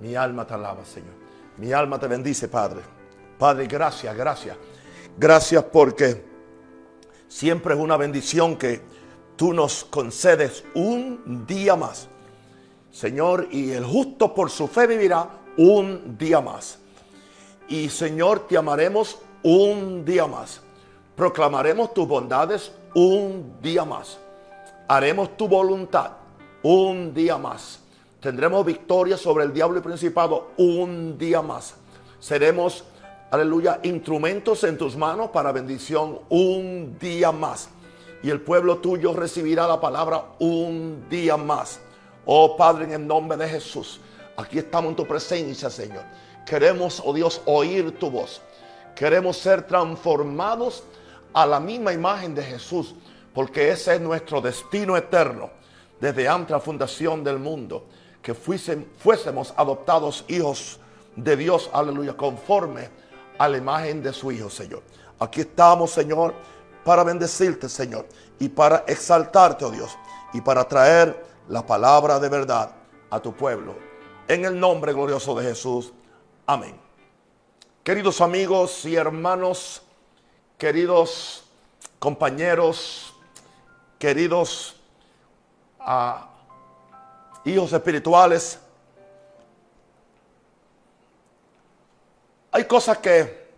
Mi alma te alaba, Señor. Mi alma te bendice, Padre. Padre, gracias, gracias. Gracias porque siempre es una bendición que tú nos concedes un día más. Señor, y el justo por su fe vivirá un día más. Y Señor, te amaremos un día más. Proclamaremos tus bondades un día más. Haremos tu voluntad un día más. Tendremos victoria sobre el diablo y principado un día más. Seremos, aleluya, instrumentos en tus manos para bendición un día más. Y el pueblo tuyo recibirá la palabra un día más. Oh Padre, en el nombre de Jesús, aquí estamos en tu presencia, Señor. Queremos, oh Dios, oír tu voz. Queremos ser transformados a la misma imagen de Jesús, porque ese es nuestro destino eterno desde antes la fundación del mundo que fuésemos adoptados hijos de Dios, aleluya, conforme a la imagen de su Hijo, Señor. Aquí estamos, Señor, para bendecirte, Señor, y para exaltarte, oh Dios, y para traer la palabra de verdad a tu pueblo. En el nombre glorioso de Jesús. Amén. Queridos amigos y hermanos, queridos compañeros, queridos a hijos espirituales. Hay cosas que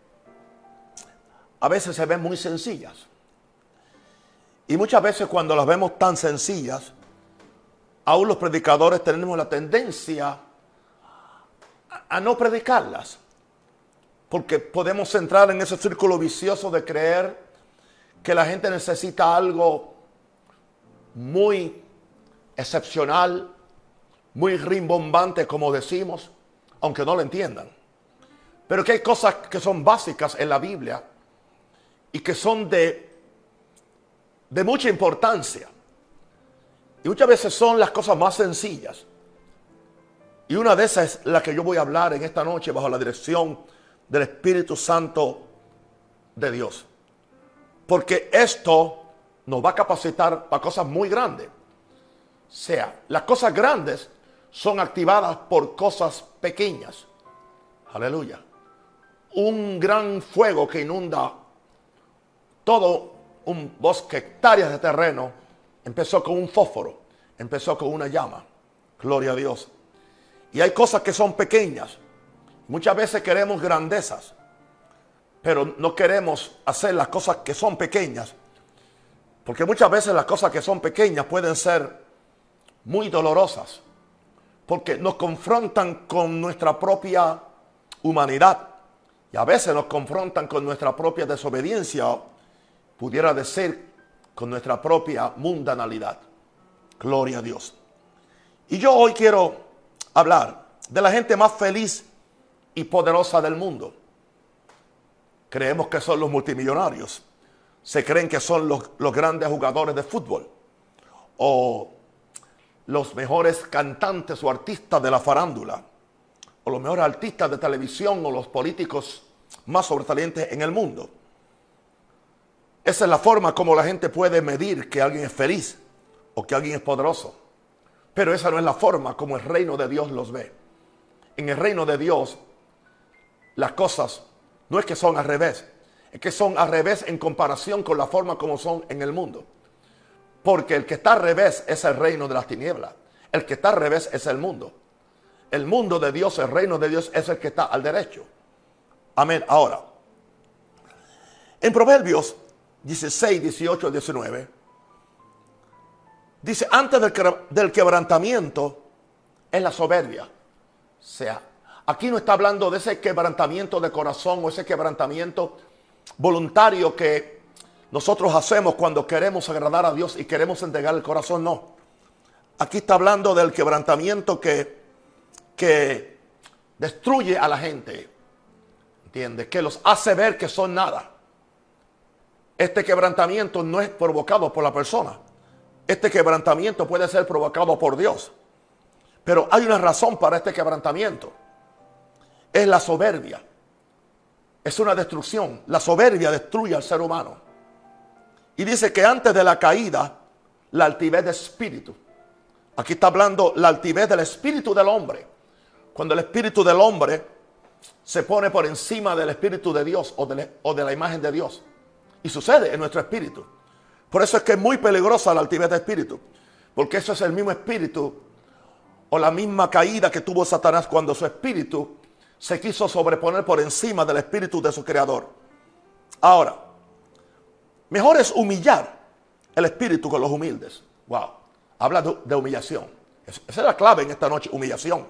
a veces se ven muy sencillas. Y muchas veces cuando las vemos tan sencillas, aún los predicadores tenemos la tendencia a no predicarlas. Porque podemos entrar en ese círculo vicioso de creer que la gente necesita algo muy excepcional, muy rimbombante, como decimos, aunque no lo entiendan. Pero que hay cosas que son básicas en la Biblia y que son de, de mucha importancia. Y muchas veces son las cosas más sencillas. Y una de esas es la que yo voy a hablar en esta noche bajo la dirección del Espíritu Santo de Dios. Porque esto nos va a capacitar para cosas muy grandes. O sea, las cosas grandes son activadas por cosas pequeñas. Aleluya. Un gran fuego que inunda todo un bosque, hectáreas de terreno, empezó con un fósforo, empezó con una llama. Gloria a Dios. Y hay cosas que son pequeñas. Muchas veces queremos grandezas, pero no queremos hacer las cosas que son pequeñas. Porque muchas veces las cosas que son pequeñas pueden ser muy dolorosas porque nos confrontan con nuestra propia humanidad y a veces nos confrontan con nuestra propia desobediencia, pudiera decir con nuestra propia mundanalidad. Gloria a Dios. Y yo hoy quiero hablar de la gente más feliz y poderosa del mundo. Creemos que son los multimillonarios. Se creen que son los, los grandes jugadores de fútbol. O los mejores cantantes o artistas de la farándula, o los mejores artistas de televisión, o los políticos más sobresalientes en el mundo. Esa es la forma como la gente puede medir que alguien es feliz o que alguien es poderoso. Pero esa no es la forma como el reino de Dios los ve. En el reino de Dios, las cosas no es que son al revés, es que son al revés en comparación con la forma como son en el mundo. Porque el que está al revés es el reino de las tinieblas. El que está al revés es el mundo. El mundo de Dios, el reino de Dios es el que está al derecho. Amén. Ahora, en Proverbios 16, 18, 19, dice, antes del, quebrantamiento es la soberbia. O sea, aquí no está hablando de ese quebrantamiento de corazón o ese quebrantamiento voluntario que nosotros hacemos cuando queremos agradar a Dios y queremos entregar el corazón, no. Aquí está hablando del quebrantamiento que, que destruye a la gente. ¿Entiendes? Que los hace ver que son nada. Este quebrantamiento no es provocado por la persona. Este quebrantamiento puede ser provocado por Dios. Pero hay una razón para este quebrantamiento. Es la soberbia. Es una destrucción. La soberbia destruye al ser humano. Y dice que antes de la caída, la altivez de espíritu. Aquí está hablando la altivez del espíritu del hombre. cuando el espíritu del hombre se pone por encima del espíritu de Dios o de, la imagen de Dios. Y sucede en nuestro espíritu. Por eso es que es muy peligrosa la altivez de espíritu. Porque eso es el mismo espíritu o la misma caída que tuvo Satanás cuando su espíritu se quiso sobreponer por encima del espíritu de su creador. Ahora, mejor es humillar el espíritu con los humildes. Wow, habla de, humillación. Esa es la clave en esta noche, humillación.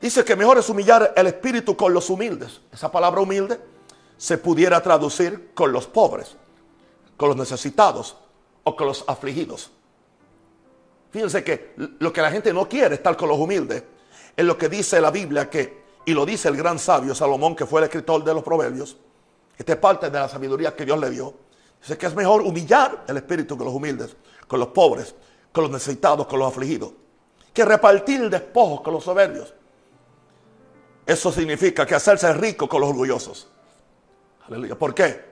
Dice que mejor es humillar el espíritu con los humildes. Esa palabra humilde se pudiera traducir con los pobres, con los necesitados o con los afligidos. Fíjense que lo que la gente no quiere estar con los humildes es lo que dice la Biblia que, y lo dice el gran sabio Salomón, que fue el escritor de los proverbios. Esta es parte de la sabiduría que Dios le dio. Dice que es mejor humillar el espíritu con los humildes, con los pobres, con los necesitados, con los afligidos, que repartir despojos con los soberbios. Eso significa que hacerse rico con los orgullosos. Aleluya. ¿Por qué?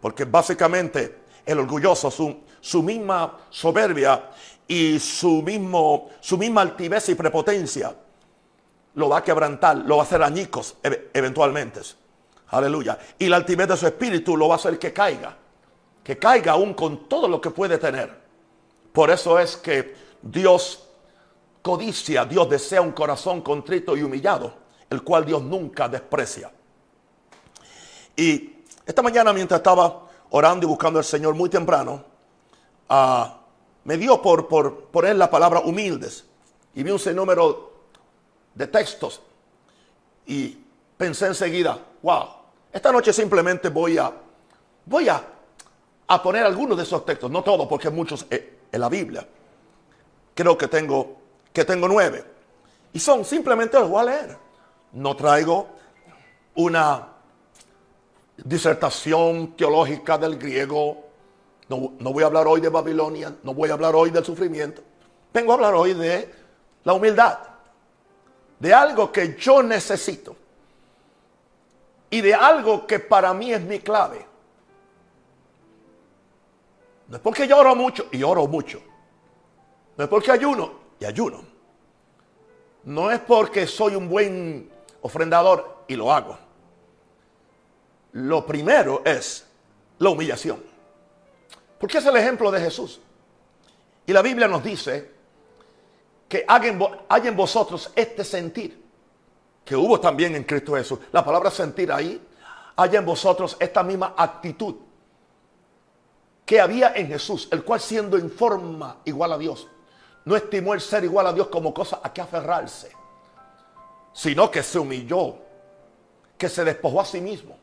Porque básicamente el orgulloso, su, su misma soberbia y su, mismo, su misma altivez y prepotencia lo va a quebrantar, lo va a hacer añicos eventualmente. Aleluya. Y la altivez de su espíritu lo va a hacer que caiga. Que caiga aún con todo lo que puede tener. Por eso es que Dios codicia, Dios desea un corazón contrito y humillado, el cual Dios nunca desprecia. Y esta mañana mientras estaba orando y buscando al Señor muy temprano, uh, me dio por, por la palabra humildes y vi un sinnúmero de textos y pensé enseguida, wow, esta noche simplemente voy a, voy a, a poner algunos de esos textos, no todos porque muchos en la Biblia. Creo que tengo, que tengo nueve. Y son, simplemente los voy a leer. No traigo una disertación teológica del griego no, voy a hablar hoy de Babilonia, no voy a hablar hoy del sufrimiento. Vengo a hablar hoy de la humildad, de algo que yo necesito y de algo que para mí es mi clave. No es porque yo oro mucho y oro mucho. No es porque ayuno y ayuno. No es porque soy un buen ofrendador y lo hago. Lo primero es la humillación. Porque es el ejemplo de Jesús. Y la Biblia nos dice que hay en vosotros este sentir, que hubo también en Cristo Jesús. La palabra sentir ahí, hay en vosotros esta misma actitud que había en Jesús, el cual siendo en forma igual a Dios, no estimó el ser igual a Dios como cosa a que aferrarse, sino que se humilló, que se despojó a sí mismo,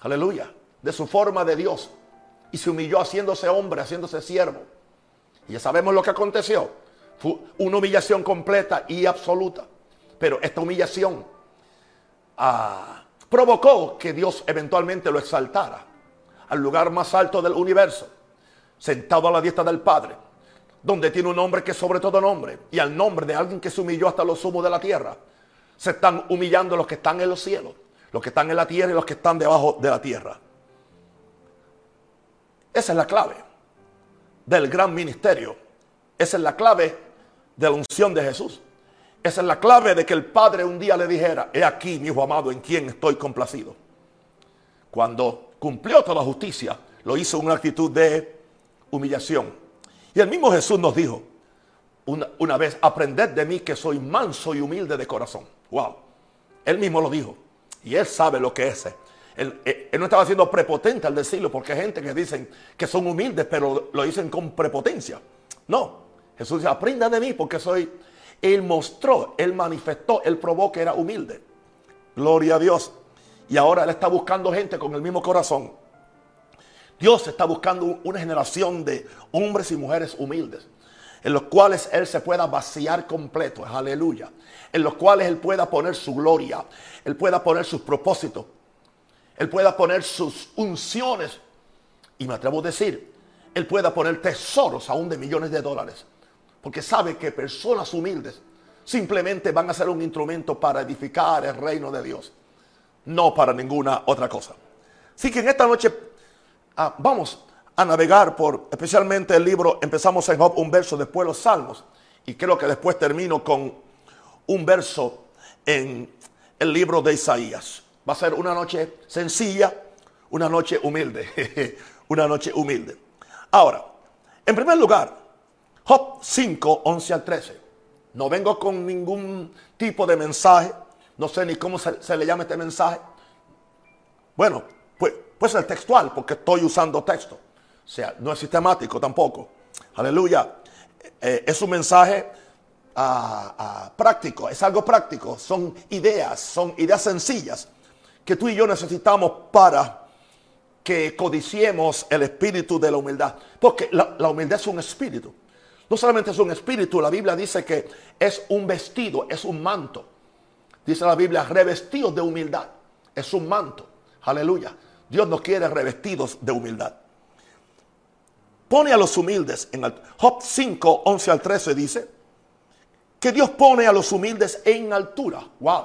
aleluya, de su forma de Dios y se humilló haciéndose hombre, haciéndose siervo. Y ya sabemos lo que aconteció. Fue una humillación completa y absoluta. Pero esta humillación ah, provocó que Dios eventualmente lo exaltara al lugar más alto del universo, sentado a la diestra del Padre, donde tiene un nombre que sobre todo nombre, y al nombre de alguien que se humilló hasta los sumos de la tierra, se están humillando los que están en los cielos, los que están en la tierra y los que están debajo de la tierra. Esa es la clave del gran ministerio. Esa es la clave de la unción de Jesús. Esa es la clave de que el Padre un día le dijera, he aquí mi hijo amado en quien estoy complacido. Cuando cumplió toda la justicia, lo hizo en una actitud de humillación. Y el mismo Jesús nos dijo una, una vez, aprended de mí que soy manso y humilde de corazón. Wow. Él mismo lo dijo. Y él sabe lo que es eh, él, no estaba siendo prepotente al decirlo, porque hay gente que dicen que son humildes, pero lo dicen con prepotencia. No, Jesús dice, aprenda de mí porque soy... Él mostró, él manifestó, él probó que era humilde. Gloria a Dios. Y ahora él está buscando gente con el mismo corazón. Dios está buscando una generación de hombres y mujeres humildes, en los cuales Él se pueda vaciar completo, aleluya, en los cuales Él pueda poner su gloria, Él pueda poner sus propósitos, él pueda poner sus unciones. Y me atrevo a decir, Él pueda poner tesoros aún de millones de dólares. Porque sabe que personas humildes simplemente van a ser un instrumento para edificar el reino de Dios. No para ninguna otra cosa. Así que en esta noche ah, vamos a navegar por especialmente el libro, empezamos en Job un verso, después los salmos. Y creo que después termino con un verso en el libro de Isaías. Va a ser una noche sencilla, una noche humilde, una noche humilde. Ahora, en primer lugar, Job 5, 11 al 13. No vengo con ningún tipo de mensaje, no sé ni cómo se, le llama este mensaje. Bueno, pues, pues el textual, porque estoy usando texto. O sea, no es sistemático tampoco. Aleluya. Eh, es un mensaje ah, ah, práctico, es algo práctico. Son ideas, son ideas sencillas que tú y yo necesitamos para que codiciemos el espíritu de la humildad. Porque la, humildad es un espíritu. No solamente es un espíritu, la Biblia dice que es un vestido, es un manto. Dice la Biblia, revestidos de humildad. Es un manto. Aleluya. Dios nos quiere revestidos de humildad. Pone a los humildes en altura. Job 5, 11 al 13 dice que Dios pone a los humildes en altura. Wow.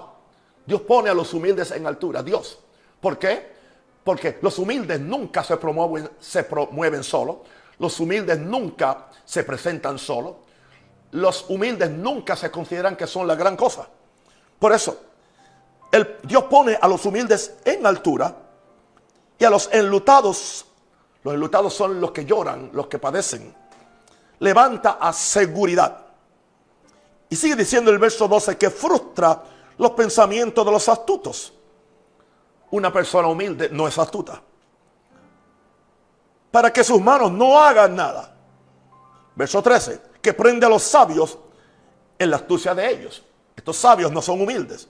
Dios pone a los humildes en altura. Dios. ¿Por qué? Porque los humildes nunca se promueven, se promueven solos. Los humildes nunca se presentan solos. Los humildes nunca se consideran que son la gran cosa. Por eso, el, Dios pone a los humildes en altura y a los enlutados. Los enlutados son los que lloran, los que padecen. Levanta a seguridad. Y sigue diciendo el verso 12 que frustra los pensamientos de los astutos. Una persona humilde no es astuta. Para que sus manos no hagan nada. Verso 13, que prende a los sabios en la astucia de ellos. Estos sabios no son humildes.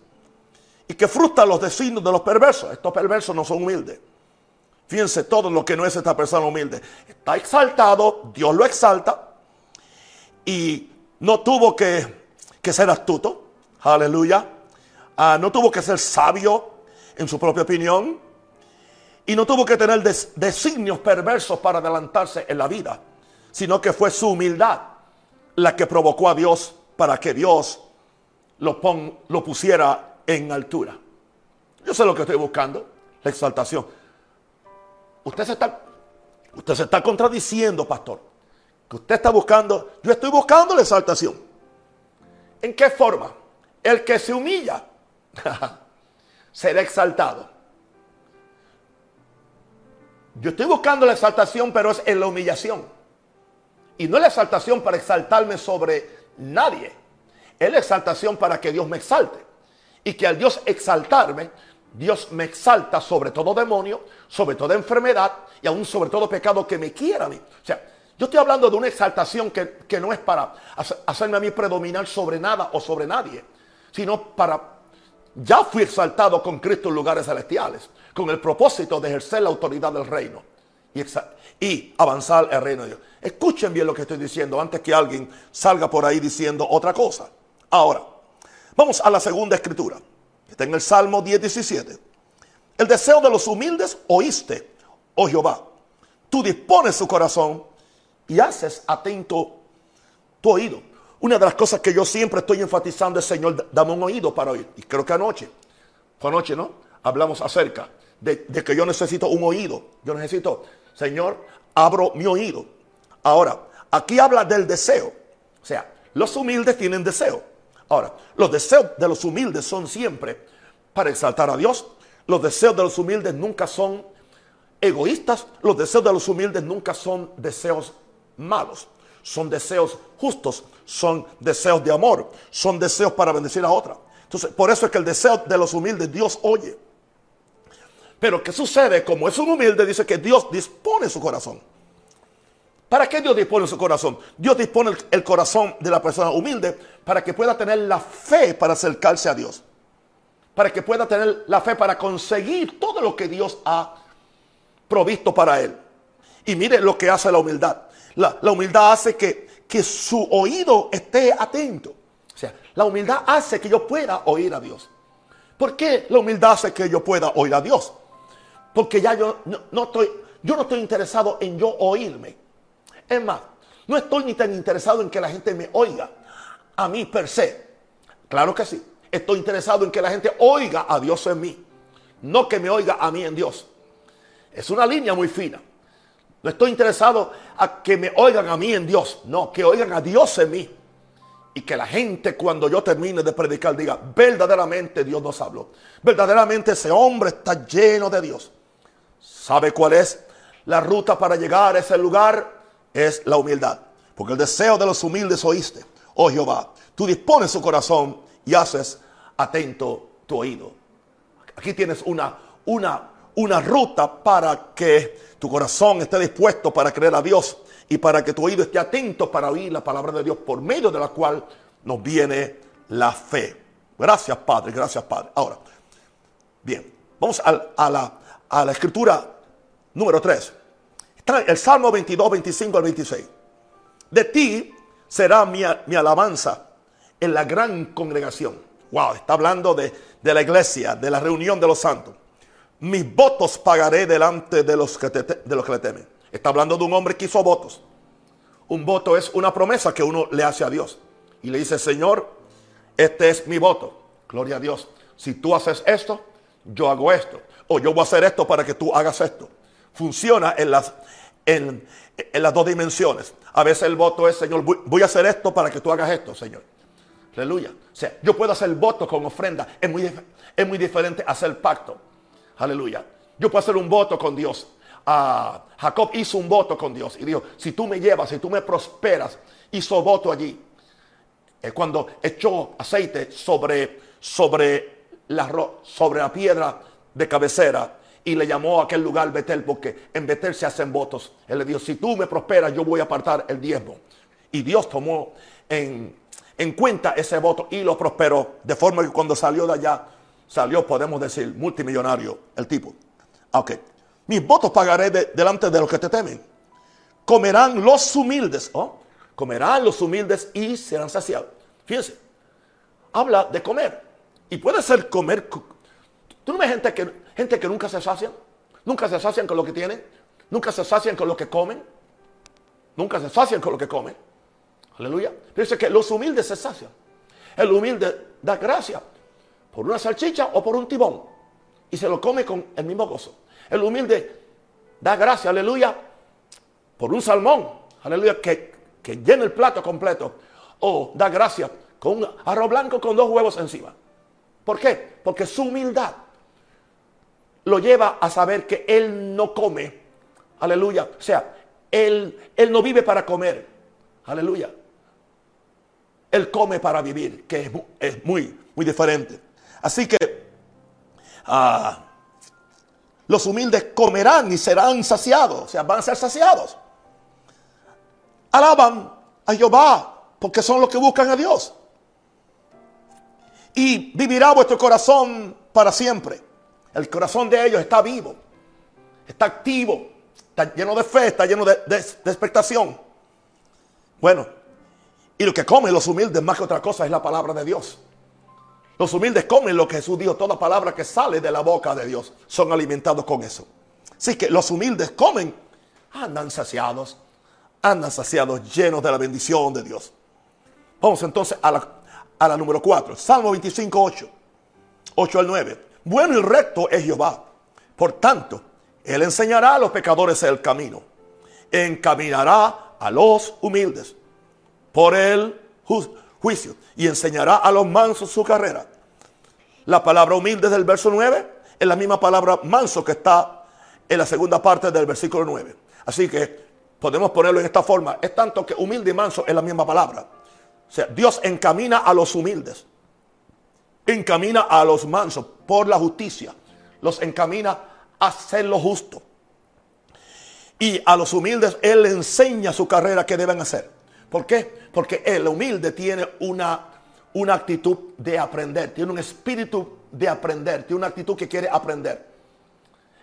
Y que frustra los designios de los perversos. Estos perversos no son humildes. Fíjense todo lo que no es esta persona humilde. Está exaltado, Dios lo exalta. Y no tuvo que, que ser astuto. Aleluya. Ah, no tuvo que ser sabio en su propia opinión y no tuvo que tener designios perversos para adelantarse en la vida, sino que fue su humildad la que provocó a Dios para que Dios lo, lo pusiera en altura. Yo sé lo que estoy buscando, la exaltación. Usted se está, usted se está contradiciendo, pastor. Que usted está buscando, yo estoy buscando la exaltación. ¿En qué forma? El que se humilla será exaltado. Yo estoy buscando la exaltación, pero es en la humillación. Y no la exaltación para exaltarme sobre nadie. Es la exaltación para que Dios me exalte. Y que al Dios exaltarme, Dios me exalta sobre todo demonio, sobre toda enfermedad y aún sobre todo pecado que me quiera a mí. O sea, yo estoy hablando de una exaltación que, que no es para hacerme a mí predominar sobre nada o sobre nadie, sino para ya fui exaltado con Cristo en lugares celestiales, con el propósito de ejercer la autoridad del reino y, avanzar el reino de Dios. Escuchen bien lo que estoy diciendo antes que alguien salga por ahí diciendo otra cosa. Ahora, vamos a la segunda escritura, está en el Salmo 10, 17. El deseo de los humildes oíste, oh Jehová. Tú dispones su corazón y haces atento tu oído. Una de las cosas que yo siempre estoy enfatizando es, Señor, dame un oído para oír. Y creo que anoche, anoche, ¿no? Hablamos acerca de, que yo necesito un oído. Yo necesito, Señor, abro mi oído. Ahora, aquí habla del deseo. O sea, los humildes tienen deseo. Ahora, los deseos de los humildes son siempre para exaltar a Dios. Los deseos de los humildes nunca son egoístas. Los deseos de los humildes nunca son deseos malos son deseos justos, son deseos de amor, son deseos para bendecir a otra. Entonces, por eso es que el deseo de los humildes Dios oye. Pero ¿qué sucede? Como es un humilde, dice que Dios dispone su corazón. ¿Para qué Dios dispone su corazón? Dios dispone el corazón de la persona humilde para que pueda tener la fe para acercarse a Dios. Para que pueda tener la fe para conseguir todo lo que Dios ha provisto para él. Y mire lo que hace la humildad. La, humildad hace que, que su oído esté atento. O sea, la humildad hace que yo pueda oír a Dios. ¿Por qué la humildad hace que yo pueda oír a Dios? Porque ya yo no, estoy, yo no estoy interesado en yo oírme. Es más, no estoy ni tan interesado en que la gente me oiga a mí per se. Claro que sí. Estoy interesado en que la gente oiga a Dios en mí. No que me oiga a mí en Dios. Es una línea muy fina. No estoy interesado a que me oigan a mí en Dios. No, que oigan a Dios en mí. y que la gente cuando yo termine de predicar diga, verdaderamente Dios nos habló. Verdaderamente ese hombre está lleno de Dios. ¿Sabe cuál es la ruta para llegar a ese lugar? Es la humildad. Porque el deseo de los humildes oíste, oh Jehová. Tú dispones su corazón y haces atento tu oído. Aquí tienes una, una, una ruta para que tu corazón esté dispuesto para creer a Dios y para que tu oído esté atento para oír la palabra de Dios por medio de la cual nos viene la fe. Gracias Padre, gracias Padre. Ahora, bien, vamos a, la, a la escritura número 3. Está el Salmo 22, 25 al 26. De ti será mi, mi alabanza en la gran congregación. Wow, está hablando de, de, la iglesia, de la reunión de los santos. Mis votos pagaré delante de los que, de los que le temen. Está hablando de un hombre que hizo votos. Un voto es una promesa que uno le hace a Dios. Y le dice, Señor, este es mi voto. Gloria a Dios. Si tú haces esto, yo hago esto. O yo voy a hacer esto para que tú hagas esto. Funciona en las, en, en las dos dimensiones. A veces el voto es, Señor, voy a hacer esto para que tú hagas esto, Señor. Aleluya. O sea, yo puedo hacer voto con ofrenda. Es muy, es muy diferente hacer pacto. Aleluya. Yo puedo hacer un voto con Dios. Ah, Jacob hizo un voto con Dios y dijo, si tú me llevas, si tú me prosperas, hizo voto allí. Es cuando echó aceite sobre, sobre, la, sobre la piedra de cabecera y le llamó a aquel lugar Betel porque en Betel se hacen votos. Él le dijo, si tú me prosperas, yo voy a apartar el diezmo. Y Dios tomó en, en cuenta ese voto y lo prosperó. De forma que cuando salió de allá, salió, podemos decir, multimillonario el tipo. Ok. Mis votos pagaré delante de los que te temen. Comerán los humildes. ¿oh? Comerán los humildes y serán saciados. Fíjense. Habla de comer. Y puede ser comer. ¿Tú no ves gente que, gente que nunca se sacian? Nunca se sacian con lo que tienen. Nunca se sacian con lo que comen. Nunca se sacian con lo que comen. Aleluya. Fíjense que los humildes se sacian. El humilde da gracia por una salchicha o por un tibón. Y se lo come con el mismo gozo. El humilde da gracia, aleluya, por un salmón, aleluya, que, que llena el plato completo. O da gracia con un arroz blanco con dos huevos encima. ¿Por qué? Porque su humildad lo lleva a saber que él no come. Aleluya. O sea, él, él no vive para comer. Aleluya. Él come para vivir, que es, muy, muy diferente. Así que, ah, los humildes comerán y serán saciados, o sea, van a ser saciados. Alaban a Jehová porque son los que buscan a Dios. Y vivirá vuestro corazón para siempre. El corazón de ellos está vivo, está activo, está lleno de fe, está lleno de, de expectación. Bueno, y lo que comen los humildes más que otra cosa es la palabra de Dios. Los humildes comen lo que Jesús dijo, toda palabra que sale de la boca de Dios son alimentados con eso. Así que los humildes comen, andan saciados, andan saciados, llenos de la bendición de Dios. Vamos entonces a la, a la número 4, Salmo 25, 8, 8 al 9. Bueno y recto es Jehová, por tanto, Él enseñará a los pecadores el camino, encaminará a los humildes por el juicio y enseñará a los mansos su carrera. La palabra humilde del verso 9 es la misma palabra manso que está en la segunda parte del versículo 9. Así que podemos ponerlo en esta forma. Es tanto que humilde y manso es la misma palabra. O sea, Dios encamina a los humildes. Encamina a los mansos por la justicia. Los encamina a hacer lo justo. Y a los humildes Él enseña su carrera que deben hacer. ¿Por qué? Porque el humilde tiene una, una actitud de aprender, tiene un espíritu de aprender, tiene una actitud que quiere aprender.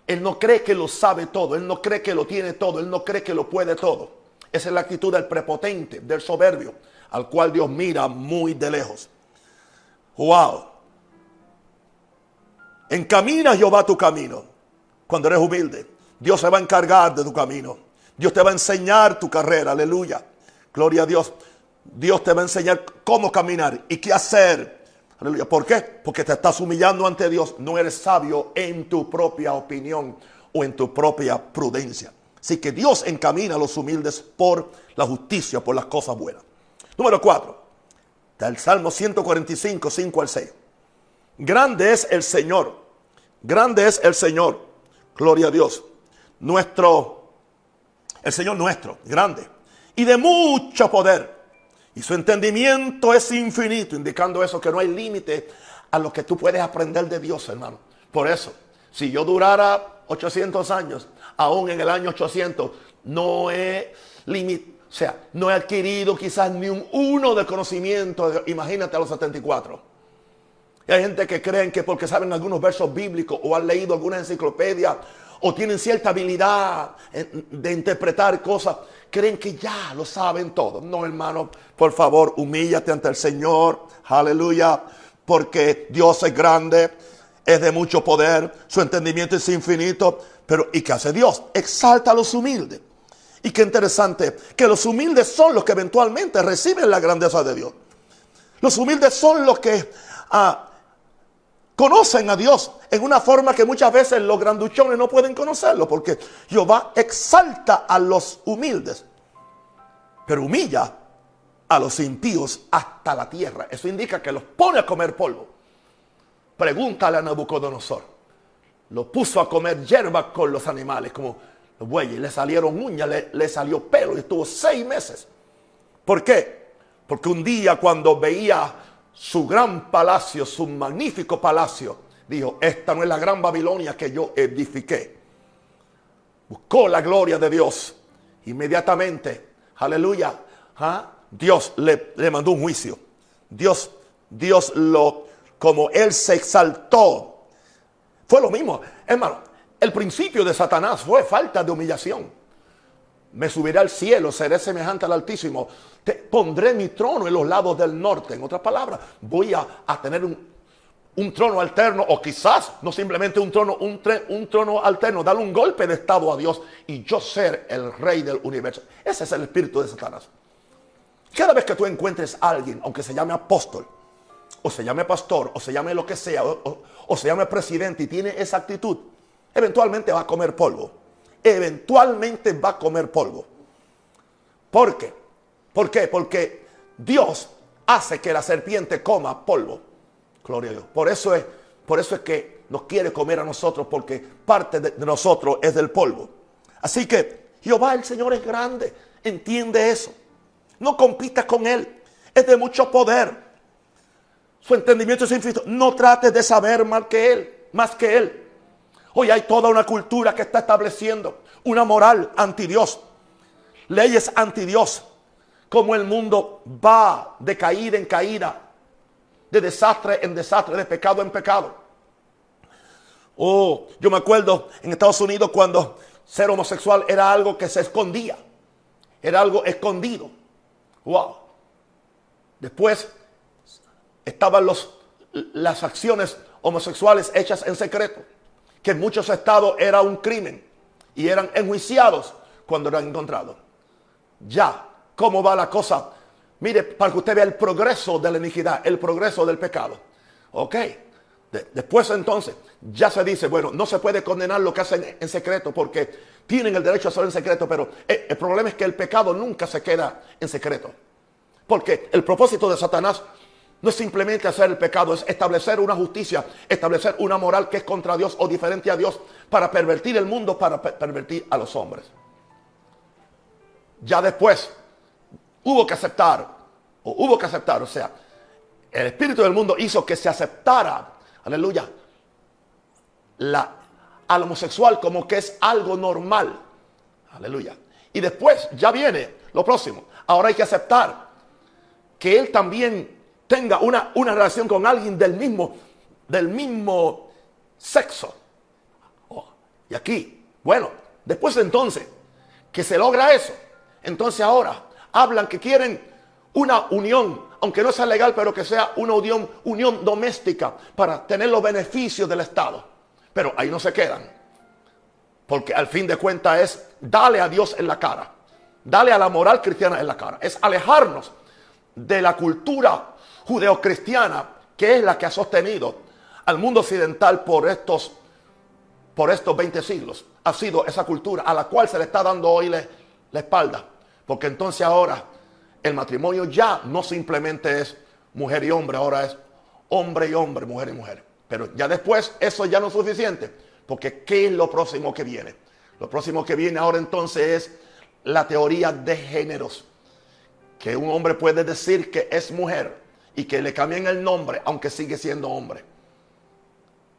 Él no cree que lo sabe todo, él no cree que lo tiene todo, él no cree que lo puede todo. Esa es la actitud del prepotente, del soberbio, al cual Dios mira muy de lejos. Wow. Encamina Jehová tu camino. Cuando eres humilde, Dios se va a encargar de tu camino. Dios te va a enseñar tu carrera, aleluya. Gloria a Dios. Dios te va a enseñar cómo caminar y qué hacer. Aleluya. ¿Por qué? Porque te estás humillando ante Dios. No eres sabio en tu propia opinión o en tu propia prudencia. Así que Dios encamina a los humildes por la justicia, por las cosas buenas. Número cuatro. Está el Salmo 145, 5 al 6. Grande es el Señor. Grande es el Señor. Gloria a Dios. Nuestro, el Señor nuestro, grande. Y de mucho poder. Y su entendimiento es infinito, indicando eso, que no hay límite a lo que tú puedes aprender de Dios, hermano. Por eso, si yo durara 800 años, aún en el año 800, no he limitado, o sea, no he adquirido quizás ni un uno de conocimiento, imagínate a los 74. Y hay gente que creen que porque saben algunos versos bíblicos o han leído alguna enciclopedia o tienen cierta habilidad de interpretar cosas, creen que ya lo saben todo. No, hermano, por favor, humíllate ante el Señor. Aleluya. Porque Dios es grande, es de mucho poder, su entendimiento es infinito. Pero, ¿y qué hace Dios? Exalta a los humildes. Y qué interesante, que los humildes son los que eventualmente reciben la grandeza de Dios. Los humildes son los que ah, conocen a Dios en una forma que muchas veces los granduchones no pueden conocerlo, porque Jehová exalta a los humildes, pero humilla a los impíos hasta la tierra. Eso indica que los pone a comer polvo. Pregúntale a Nabucodonosor. Lo puso a comer hierba con los animales, como los bueyes. Le salieron uñas, le, le salió pelo y estuvo seis meses. ¿Por qué? Porque un día cuando veía su gran palacio, su magnífico palacio, dijo, esta no es la gran Babilonia que yo edifiqué. Buscó la gloria de Dios. Inmediatamente, aleluya, ¿ah? Dios le, le mandó un juicio. Dios, Dios lo, como él se exaltó, fue lo mismo. Hermano, el principio de Satanás fue falta de humillación me subiré al cielo, seré semejante al Altísimo. Te pondré mi trono en los lados del norte. En otras palabras, voy a, tener un, trono alterno, o quizás no simplemente un trono, un, un trono alterno, darle un golpe de estado a Dios y yo ser el rey del universo. Ese es el espíritu de Satanás. Cada vez que tú encuentres a alguien, aunque se llame apóstol, o se llame pastor, o se llame lo que sea, o se llame presidente y tiene esa actitud, eventualmente va a comer polvo eventualmente va a comer polvo. ¿Por qué? ¿Por qué? Porque Dios hace que la serpiente coma polvo. Gloria a Dios. Por eso es, por eso es que nos quiere comer a nosotros, porque parte de nosotros es del polvo. Así que Jehová el Señor es grande. Entiende eso. No compitas con Él. Es de mucho poder. Su entendimiento es infinito. No trates de saber más que Él, más que Él. Hoy hay toda una cultura que está estableciendo una moral anti Dios, leyes anti Dios, como el mundo va de caída en caída, de desastre en desastre, de pecado en pecado. Oh, yo me acuerdo en Estados Unidos cuando ser homosexual era algo que se escondía, era algo escondido. Wow. Después estaban los, las acciones homosexuales hechas en secreto que en muchos estados era un crimen y eran enjuiciados cuando eran encontrados. Ya, ¿cómo va la cosa? Mire, para que usted vea el progreso de la iniquidad, el progreso del pecado. Ok. después entonces, ya se dice, bueno, no se puede condenar lo que hacen en secreto porque tienen el derecho a hacerlo en secreto, pero el, el problema es que el pecado nunca se queda en secreto. Porque el propósito de Satanás no es simplemente hacer el pecado, es establecer una justicia, establecer una moral que es contra Dios o diferente a Dios para pervertir el mundo, para pervertir a los hombres. Ya después hubo que aceptar, o hubo que aceptar, o sea, el espíritu del mundo hizo que se aceptara, aleluya, la, al homosexual como que es algo normal, aleluya. Y después ya viene lo próximo, ahora hay que aceptar que él también tenga una, una relación con alguien del mismo, del mismo sexo. Oh, y aquí, bueno, después entonces que se logra eso, entonces ahora hablan que quieren una unión, aunque no sea legal, pero que sea una unión, unión doméstica para tener los beneficios del Estado. Pero ahí no se quedan. Porque al fin de cuentas es dale a Dios en la cara. Dale a la moral cristiana en la cara. Es alejarnos de la cultura judeocristiana, que es la que ha sostenido al mundo occidental por estos, por estos 20 siglos. Ha sido esa cultura a la cual se le está dando hoy la espalda. Porque entonces ahora el matrimonio ya no simplemente es mujer y hombre, ahora es hombre y hombre, mujer y mujer. Pero ya después eso ya no es suficiente, porque ¿qué es lo próximo que viene? Lo próximo que viene ahora entonces es la teoría de géneros, que un hombre puede decir que es mujer y que le cambien el nombre, aunque sigue siendo hombre.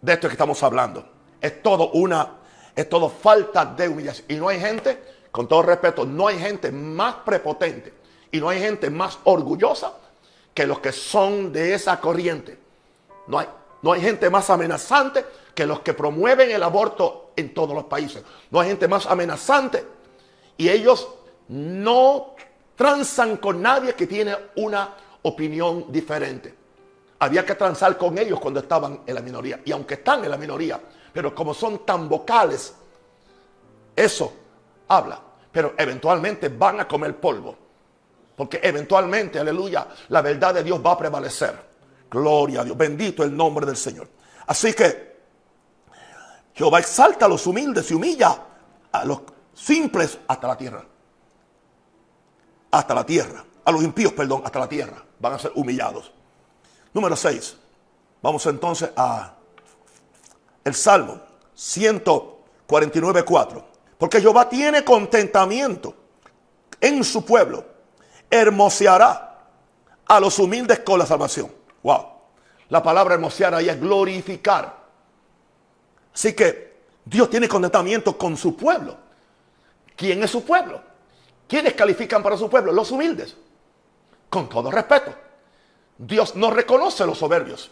De esto es que estamos hablando. Es todo una, es todo falta de humillación. Y no hay gente, con todo respeto, no hay gente más prepotente y no hay gente más orgullosa que los que son de esa corriente. No hay, no hay gente más amenazante que los que promueven el aborto en todos los países. No hay gente más amenazante y ellos no transan con nadie que tiene una opinión diferente. Había que transar con ellos cuando estaban en la minoría. Y aunque están en la minoría, pero como son tan vocales, eso habla. Pero eventualmente van a comer polvo. Porque eventualmente, aleluya, la verdad de Dios va a prevalecer. Gloria a Dios. Bendito el nombre del Señor. Así que Jehová exalta a los humildes y humilla a los simples hasta la tierra. Hasta la tierra. A los impíos, perdón, hasta la tierra. Van a ser humillados. Número 6. Vamos entonces a el Salmo 149, 4. Porque Jehová tiene contentamiento en su pueblo. Hermoseará a los humildes con la salvación. Wow. La palabra hermosear ahí es glorificar. Así que Dios tiene contentamiento con su pueblo. ¿Quién es su pueblo? ¿Quiénes califican para su pueblo? Los humildes. Con todo respeto. Dios no reconoce a los soberbios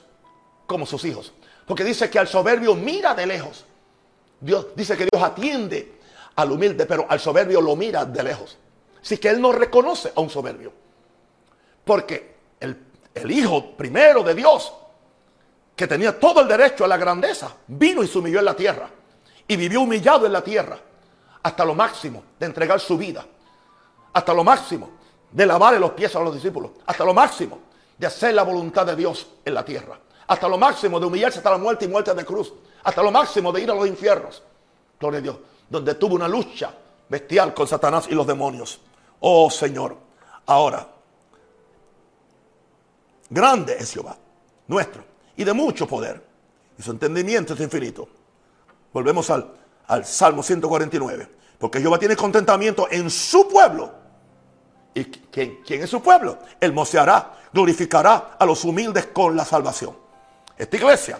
como sus hijos. Porque dice que al soberbio mira de lejos. Dios dice que Dios atiende al humilde, pero al soberbio lo mira de lejos. Así que Él no reconoce a un soberbio. Porque el, el Hijo primero de Dios, que tenía todo el derecho a la grandeza, vino y se humilló en la tierra. Y vivió humillado en la tierra hasta lo máximo de entregar su vida, hasta lo máximo de lavarle los pies a los discípulos, hasta lo máximo de hacer la voluntad de Dios en la tierra, hasta lo máximo de humillarse hasta la muerte y muerte de cruz, hasta lo máximo de ir a los infiernos, gloria a Dios, donde tuvo una lucha bestial con Satanás y los demonios. Oh Señor, ahora, grande es Jehová, nuestro, y de mucho poder, y su entendimiento es infinito. Volvemos al al Salmo 149. Porque Jehová tiene contentamiento en su pueblo. ¿Y quién, es su pueblo? Él moceará, glorificará a los humildes con la salvación. Esta iglesia,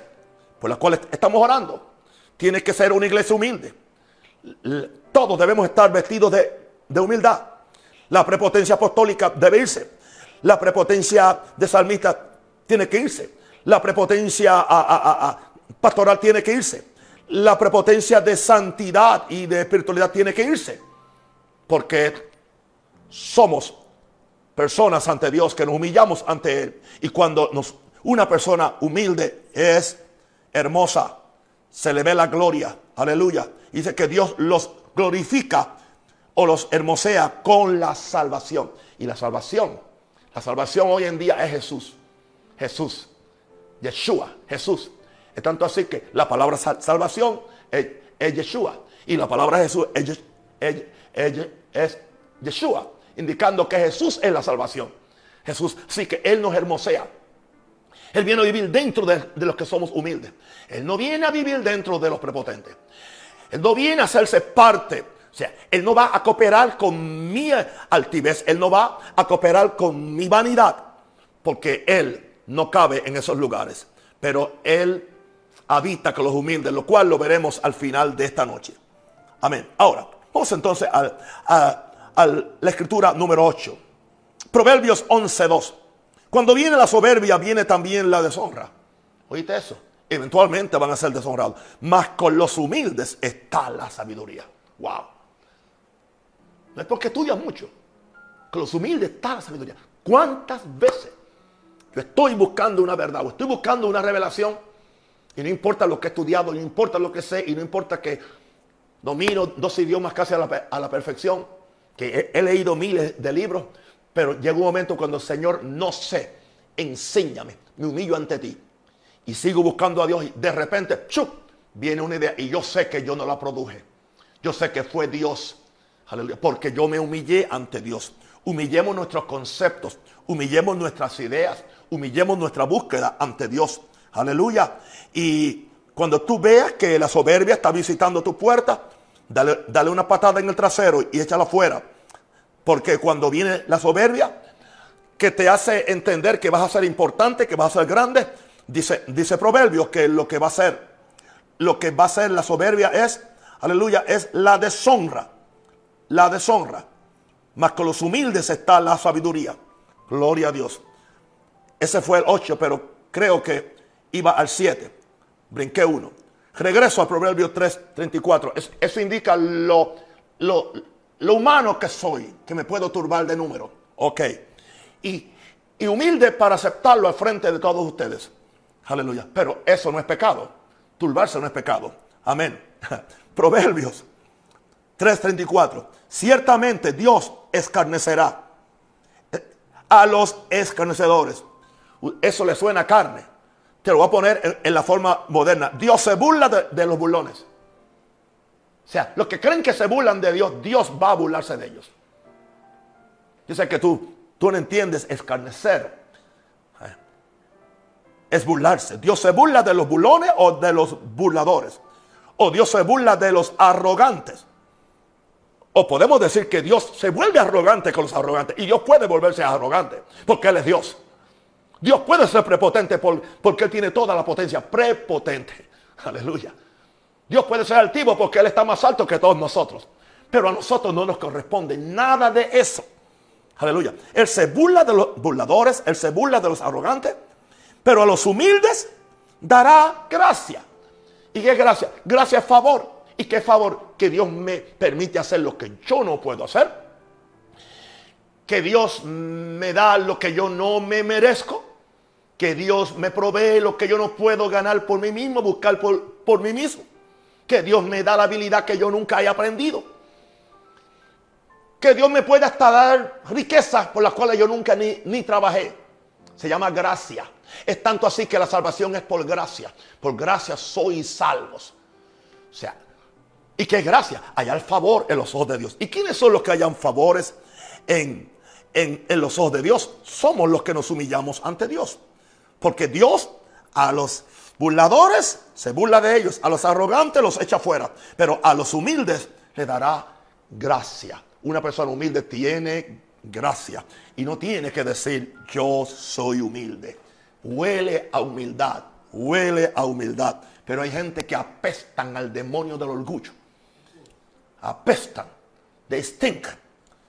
por la cual estamos orando, tiene que ser una iglesia humilde. Todos debemos estar vestidos de humildad. La prepotencia apostólica debe irse. La prepotencia de salmista tiene que irse. La prepotencia pastoral tiene que irse la prepotencia de santidad y de espiritualidad tiene que irse. Porque somos personas ante Dios que nos humillamos ante Él. Y cuando nos, una persona humilde es hermosa, se le ve la gloria. Aleluya. Dice que Dios los glorifica o los hermosea con la salvación. Y la salvación, la salvación hoy en día es Jesús. Jesús. Yeshua, Jesús. Es tanto así que la palabra salvación es, Yeshua. Y la palabra Jesús es, es, Yeshua. Indicando que Jesús es la salvación. Jesús sí que Él nos hermosea. Él viene a vivir dentro de, los que somos humildes. Él no viene a vivir dentro de los prepotentes. Él no viene a hacerse parte. O sea, Él no va a cooperar con mi altivez. Él no va a cooperar con mi vanidad. Porque Él no cabe en esos lugares. Pero Él habita con los humildes, lo cual lo veremos al final de esta noche. Amén. Ahora, vamos entonces a, la escritura número 8. Proverbios 11.2. Cuando viene la soberbia, viene también la deshonra. ¿Oíste eso? Eventualmente van a ser deshonrados. Mas con los humildes está la sabiduría. Wow. No es porque estudias mucho. Con los humildes está la sabiduría. ¿Cuántas veces yo estoy buscando una verdad o estoy buscando una revelación? Y no importa lo que he estudiado, no importa lo que sé, y no importa que domino dos idiomas casi a la, perfección, que he, leído miles de libros, pero llega un momento cuando el Señor no sé, enséñame, me humillo ante ti. Y sigo buscando a Dios y de repente, ¡chup! viene una idea y yo sé que yo no la produje. Yo sé que fue Dios. Aleluya. Porque yo me humillé ante Dios. Humillemos nuestros conceptos, humillemos nuestras ideas, humillemos nuestra búsqueda ante Dios. Aleluya. Y cuando tú veas que la soberbia está visitando tu puerta, dale, dale una patada en el trasero y échala fuera. Porque cuando viene la soberbia, que te hace entender que vas a ser importante, que vas a ser grande, dice, dice Proverbios que lo que va a ser, lo que va a ser la soberbia es, aleluya, es la deshonra. La deshonra. Más con los humildes está la sabiduría. Gloria a Dios. Ese fue el 8, pero creo que iba al 7. Brinqué uno. Regreso al Proverbio 3, 34. eso indica lo, lo, lo, humano que soy, que me puedo turbar de número. Ok. Y, y humilde para aceptarlo al frente de todos ustedes. Aleluya. Pero eso no es pecado. Turbarse no es pecado. Amén. Proverbios 3:34. Ciertamente Dios escarnecerá a los escarnecedores. Eso le suena a carne. Te lo voy a poner en, la forma moderna. Dios se burla de, los burlones. O sea, los que creen que se burlan de Dios, Dios va a burlarse de ellos. Yo sé que tú, tú no entiendes escarnecer. Eh, es burlarse. Dios se burla de los burlones o de los burladores. O Dios se burla de los arrogantes. O podemos decir que Dios se vuelve arrogante con los arrogantes. Y Dios puede volverse arrogante. Porque Él es Dios. Dios puede ser prepotente porque Él tiene toda la potencia. Prepotente. Aleluya. Dios puede ser altivo porque Él está más alto que todos nosotros. Pero a nosotros no nos corresponde nada de eso. Aleluya. Él se burla de los burladores, Él se burla de los arrogantes. Pero a los humildes dará gracia. ¿Y qué gracia? Gracia es favor. ¿Y qué favor? Que Dios me permite hacer lo que yo no puedo hacer. Que Dios me da lo que yo no me merezco que Dios me provee lo que yo no puedo ganar por mí mismo, buscar por, por mí mismo. Que Dios me da la habilidad que yo nunca haya aprendido. Que Dios me pueda hasta dar riquezas por las cuales yo nunca ni, ni trabajé. Se llama gracia. Es tanto así que la salvación es por gracia. Por gracia sois salvos. O sea, ¿y qué gracia? Hallar favor en los ojos de Dios. ¿Y quiénes son los que hayan favores en, en, en los ojos de Dios? Somos los que nos humillamos ante Dios. Porque Dios a los burladores se burla de ellos, a los arrogantes los echa fuera, pero a los humildes le dará gracia. Una persona humilde tiene gracia y no tiene que decir yo soy humilde. Huele a humildad, huele a humildad. Pero hay gente que apestan al demonio del orgullo. Apestan. They stink.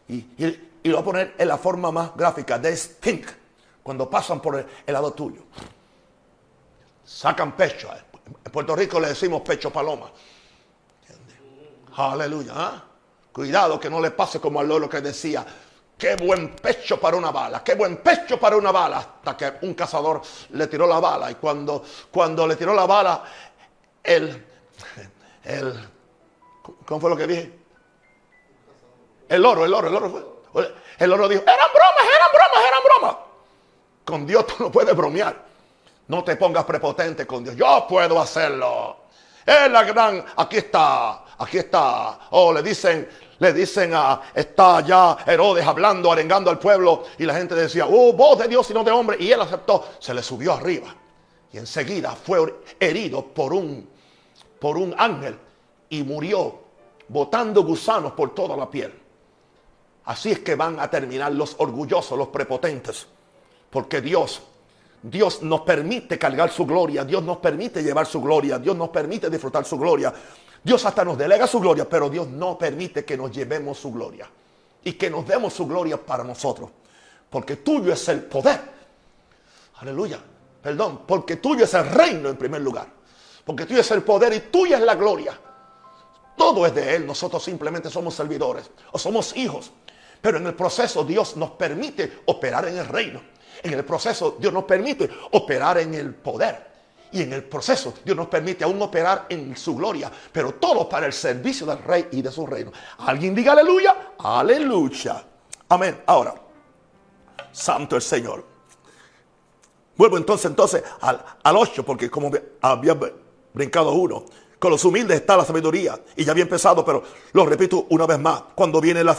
Y, lo voy a poner en la forma más gráfica. They stink cuando pasan por el, lado tuyo. Sacan pecho. En Puerto Rico le decimos pecho paloma. Aleluya. ¿ah? Cuidado que no le pase como al loro que decía, qué buen pecho para una bala, qué buen pecho para una bala. Hasta que un cazador le tiró la bala. Y cuando, cuando le tiró la bala, el, el, ¿cómo fue lo que dije? El oro, el oro, el oro fue. El oro dijo, eran bromas, eran bromas, eran bromas. Con Dios tú no puedes bromear. No te pongas prepotente con Dios. Yo puedo hacerlo. Es la gran, aquí está, aquí está. Oh, le dicen, le dicen a, está ya Herodes hablando, arengando al pueblo. Y la gente decía, oh, voz de Dios y no de hombre. Y él aceptó, se le subió arriba. Y enseguida fue herido por un, por un ángel y murió botando gusanos por toda la piel. Así es que van a terminar los orgullosos, los prepotentes. Porque Dios, Dios nos permite cargar su gloria, Dios nos permite llevar su gloria, Dios nos permite disfrutar su gloria. Dios hasta nos delega su gloria, pero Dios no permite que nos llevemos su gloria y que nos demos su gloria para nosotros. Porque tuyo es el poder. Aleluya. Perdón, porque tuyo es el reino en primer lugar. Porque tuyo es el poder y tuya es la gloria. Todo es de Él. Nosotros simplemente somos servidores o somos hijos. Pero en el proceso Dios nos permite operar en el reino. En el proceso Dios nos permite operar en el poder. Y en el proceso Dios nos permite aún operar en su gloria. Pero todo para el servicio del rey y de su reino. ¿Alguien diga aleluya? Aleluya. Amén. Ahora, santo el Señor. Vuelvo entonces, entonces al, al 8, porque como había brincado uno, con los humildes está la sabiduría. Y ya había empezado, pero lo repito una vez más. Cuando viene la,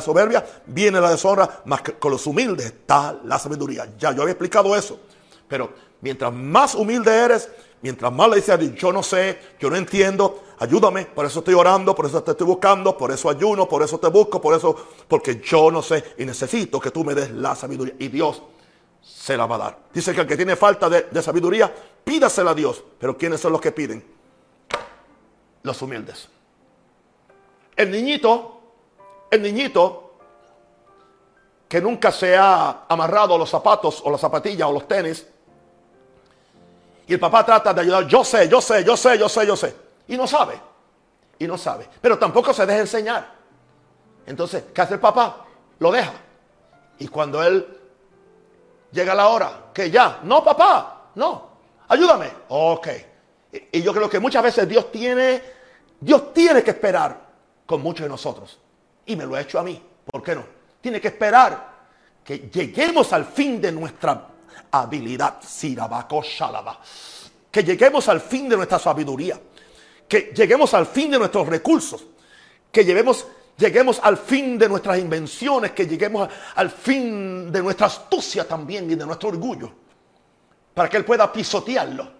soberbia, viene la deshonra, que con los humildes está la sabiduría. Ya yo había explicado eso. Pero mientras más humilde eres, mientras más le dices yo no sé, yo no entiendo, ayúdame, por eso estoy orando, por eso te estoy buscando, por eso ayuno, por eso te busco, por eso, porque yo no sé y necesito que tú me des la sabiduría. Y Dios se la va a dar. Dice que el que tiene falta de, de sabiduría, pídasela a Dios. Pero ¿quiénes son los que piden? Los humildes. El niñito, el niñito que nunca se ha amarrado los zapatos o las zapatillas o los tenis, y el papá trata de ayudar, yo sé, yo sé, yo sé, yo sé, yo sé, y no sabe, y no sabe, pero tampoco se deja enseñar. Entonces, ¿qué hace el papá? Lo deja. Y cuando él llega la hora, que ya, no papá, no, ayúdame, ok. Y yo creo que muchas veces Dios tiene Dios tiene que esperar con muchos de nosotros. Y me lo ha hecho a mí. ¿Por qué no? Tiene que esperar que lleguemos al fin de nuestra habilidad. Que lleguemos al fin de nuestra sabiduría. Que lleguemos al fin de nuestros recursos. Que lleguemos, lleguemos al fin de nuestras invenciones. Que lleguemos al fin de nuestra astucia también y de nuestro orgullo. Para que Él pueda pisotearlo.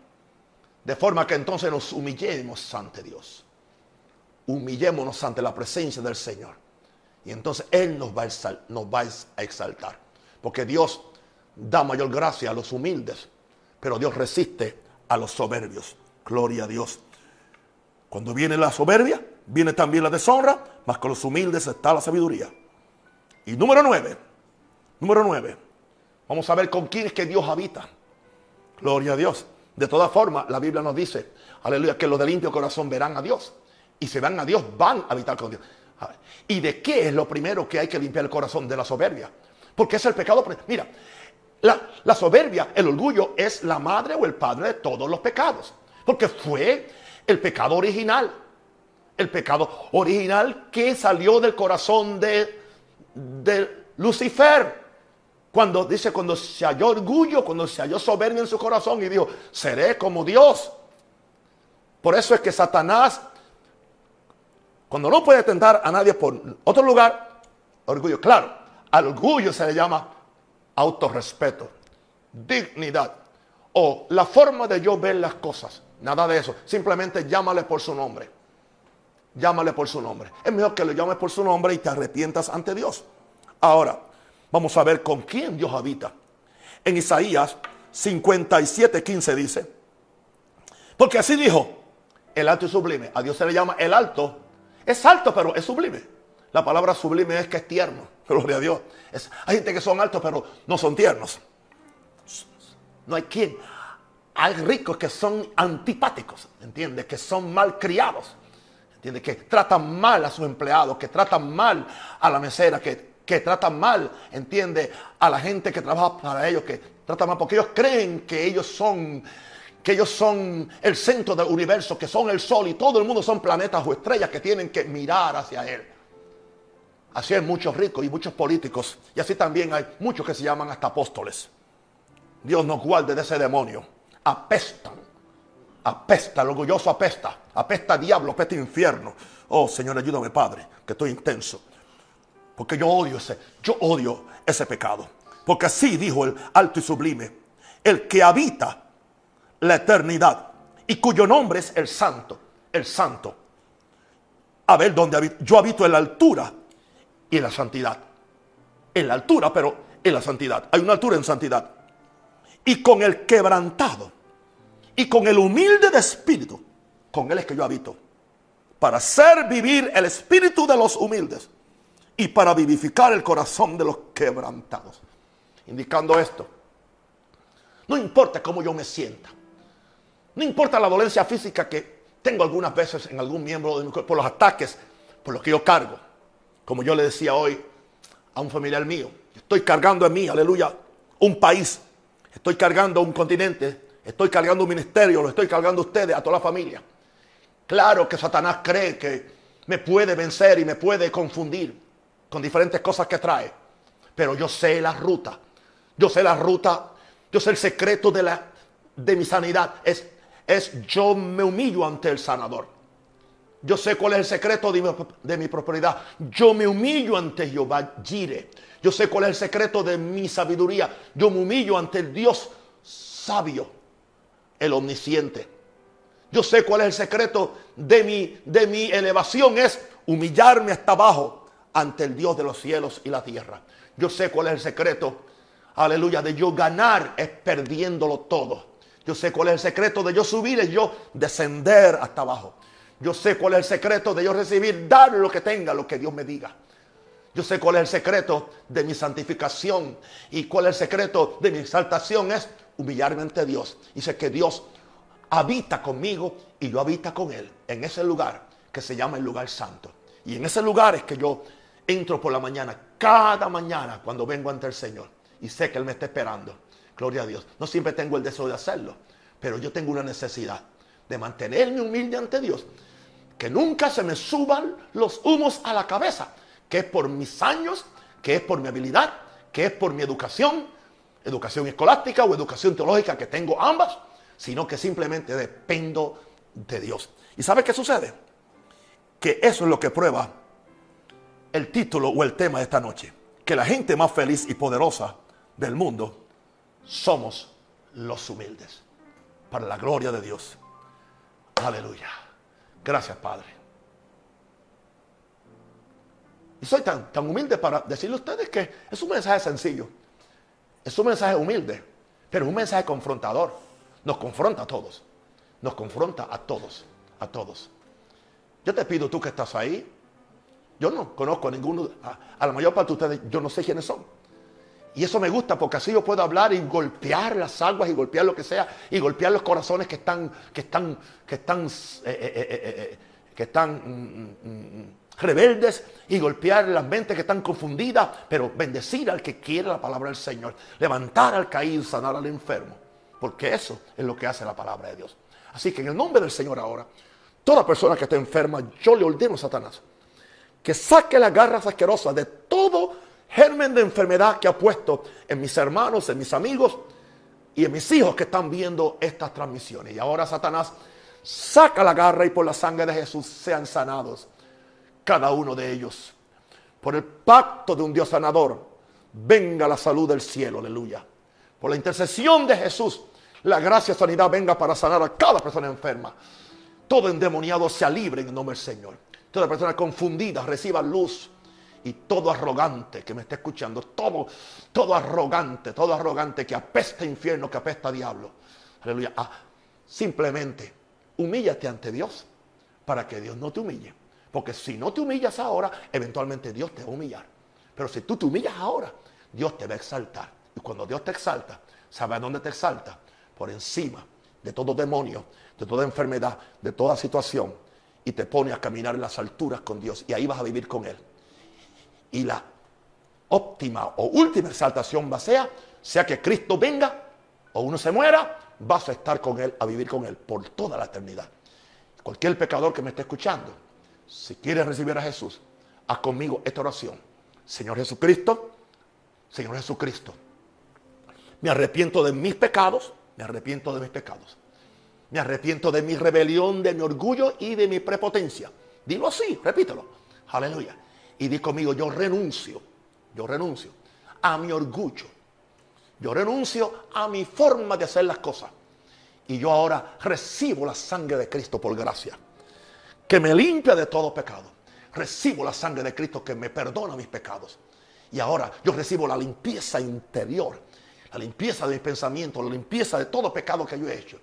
De forma que entonces nos humillemos ante Dios humillémonos ante la presencia del Señor. Y entonces Él nos va, a exaltar. Porque Dios da mayor gracia a los humildes, pero Dios resiste a los soberbios. Gloria a Dios. Cuando viene la soberbia, viene también la deshonra, mas con los humildes está la sabiduría. Y número nueve, número nueve, vamos a ver con quién es que Dios habita. Gloria a Dios. De todas formas, la Biblia nos dice, aleluya, que los de limpio corazón verán a Dios y se van a Dios, van a habitar con Dios. ¿Y de qué es lo primero que hay que limpiar el corazón? De la soberbia. Porque es el pecado. Mira, la, soberbia, el orgullo, es la madre o el padre de todos los pecados. Porque fue el pecado original. El pecado original que salió del corazón de, de Lucifer. Cuando dice, cuando se halló orgullo, cuando se halló soberbia en su corazón y dijo, seré como Dios. Por eso es que Satanás cuando no puede tentar a nadie por otro lugar, orgullo. Claro, orgullo se le llama autorrespeto, dignidad o la forma de yo ver las cosas. Nada de eso. Simplemente llámale por su nombre. Llámale por su nombre. Es mejor que lo llames por su nombre y te arrepientas ante Dios. Ahora, vamos a ver con quién Dios habita. En Isaías 57, 15 dice, porque así dijo el alto y sublime. A Dios se le llama el alto es alto, pero es sublime. La palabra sublime es que es tierno. Gloria a Dios. hay gente que son altos, pero no son tiernos. No hay quien. Hay ricos que son antipáticos, ¿entiendes? Que son mal criados. ¿Entiendes? Que tratan mal a sus empleados, que tratan mal a la mesera, que, que tratan mal, ¿entiendes? A la gente que trabaja para ellos, que tratan mal porque ellos creen que ellos son que ellos son el centro del universo, que son el sol y todo el mundo son planetas o estrellas que tienen que mirar hacia él. Así hay muchos ricos y muchos políticos. Y así también hay muchos que se llaman hasta apóstoles. Dios nos guarde de ese demonio. Apestan. Apesta, el orgulloso apesta. Apesta diablo, apesta infierno. Oh Señor, ayúdame Padre, que estoy intenso. Porque yo odio ese, yo odio ese pecado. Porque así dijo el alto y sublime. El que habita la eternidad y cuyo nombre es el santo, el santo. A ver dónde habito. Yo habito en la altura y en la santidad. En la altura, pero en la santidad. Hay una altura en santidad. Y con el quebrantado y con el humilde de espíritu, con él es que yo habito. Para hacer vivir el espíritu de los humildes y para vivificar el corazón de los quebrantados. Indicando esto, no importa cómo yo me sienta, no importa la dolencia física que tengo algunas veces en algún miembro de mi cuerpo, por los ataques, por los que yo cargo. Como yo le decía hoy a un familiar mío, estoy cargando en mí, aleluya, un país, estoy cargando un continente, estoy cargando un ministerio, lo estoy cargando a ustedes, a toda la familia. Claro que Satanás cree que me puede vencer y me puede confundir con diferentes cosas que trae, pero yo sé la ruta, yo sé la ruta, yo sé el secreto de, la, de mi sanidad, es es yo me humillo ante el sanador. Yo sé cuál es el secreto de mi, de prosperidad. Yo me humillo ante Jehová Jire. Yo sé cuál es el secreto de mi sabiduría. Yo me humillo ante el Dios sabio, el omnisciente. Yo sé cuál es el secreto de mi, de mi elevación. Es humillarme hasta abajo ante el Dios de los cielos y la tierra. Yo sé cuál es el secreto, aleluya, de yo ganar es perdiéndolo todo. Yo sé cuál es el secreto de yo subir, es yo descender hasta abajo. Yo sé cuál es el secreto de yo recibir, dar lo que tenga, lo que Dios me diga. Yo sé cuál es el secreto de mi santificación y cuál es el secreto de mi exaltación es humillarme ante Dios. Y sé que Dios habita conmigo y yo habita con Él en ese lugar que se llama el lugar santo. Y en ese lugar es que yo entro por la mañana, cada mañana cuando vengo ante el Señor. Y sé que Él me está esperando. Gloria a Dios. No siempre tengo el deseo de hacerlo, pero yo tengo una necesidad de mantenerme humilde ante Dios que nunca se me suban los humos a la cabeza, que es por mis años, que es por mi habilidad, que es por mi educación, educación escolástica o educación teológica, que tengo ambas, sino que simplemente dependo de Dios. ¿Y sabe qué sucede? Que eso es lo que prueba el título o el tema de esta noche. Que la gente más feliz y poderosa del mundo somos los humildes. Para la gloria de Dios. Aleluya. Gracias, Padre. Y soy tan, tan humilde para decirle a ustedes que es un mensaje sencillo. Es un mensaje humilde, pero es un mensaje confrontador. Nos confronta a todos. Nos confronta a todos. A todos. Yo te pido tú que estás ahí. Yo no conozco a ninguno. A, a la mayor parte de ustedes, yo no sé quiénes son. Y eso me gusta porque así yo puedo hablar y golpear las aguas y golpear lo que sea y golpear los corazones que están, que están, que están, eh, eh, eh, que están mm, mm, mm, rebeldes y golpear las mentes que están confundidas, pero bendecir al que quiere la palabra del Señor, levantar al caído, sanar al enfermo, porque eso es lo que hace la palabra de Dios. Así que en el nombre del Señor ahora, toda persona que esté enferma, yo le ordeno a Satanás que saque las garras asquerosas de todo germen de enfermedad que ha puesto en mis hermanos, en mis amigos y en mis hijos que están viendo estas transmisiones. Y ahora Satanás saca la garra y por la sangre de Jesús sean sanados cada uno de ellos. Por el pacto de un Dios sanador, venga la salud del cielo, aleluya. Por la intercesión de Jesús, la gracia y sanidad venga para sanar a cada persona enferma. Todo endemoniado sea libre en el nombre del Señor. Toda persona confundida reciba luz y todo arrogante que me está escuchando, todo, todo arrogante, todo arrogante que apesta infierno, que apesta diablo. Aleluya. Ah, simplemente humíllate ante Dios para que Dios no te humille. Porque si no te humillas ahora, eventualmente Dios te va a humillar. Pero si tú te humillas ahora, Dios te va a exaltar. Y cuando Dios te exalta, ¿sabe a dónde te exalta? Por encima de todo demonio, de toda enfermedad, de toda situación. Y te pone a caminar en las alturas con Dios. Y ahí vas a vivir con Él y la óptima o última exaltación va a ser, sea que Cristo venga o uno se muera, vas a estar con Él, a vivir con Él por toda la eternidad. Cualquier pecador que me esté escuchando, si quiere recibir a Jesús, haz conmigo esta oración. Señor Jesucristo, Señor Jesucristo, me arrepiento de mis pecados, me arrepiento de mis pecados. Me arrepiento de mi rebelión, de mi orgullo y de mi prepotencia. Dilo así, repítelo. Aleluya y di conmigo, yo renuncio, yo renuncio a mi orgullo. Yo renuncio a mi forma de hacer las cosas. Y yo ahora recibo la sangre de Cristo por gracia, que me limpia de todo pecado. Recibo la sangre de Cristo que me perdona mis pecados. Y ahora yo recibo la limpieza interior, la limpieza de mis pensamientos, la limpieza de todo pecado que yo he hecho.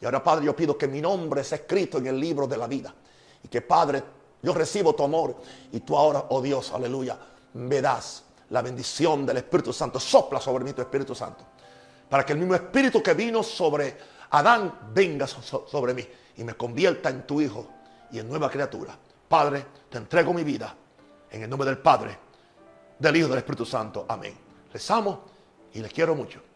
Y ahora, Padre, yo pido que mi nombre sea escrito en el libro de la vida. Y que, Padre, yo recibo tu amor y tú ahora, oh Dios, aleluya, me das la bendición del Espíritu Santo. Sopla sobre mí tu Espíritu Santo. Para que el mismo Espíritu que vino sobre Adán venga sobre mí y me convierta en tu Hijo y en nueva criatura. Padre, te entrego mi vida en el nombre del Padre, del Hijo y del Espíritu Santo. Amén. Les amo y les quiero mucho.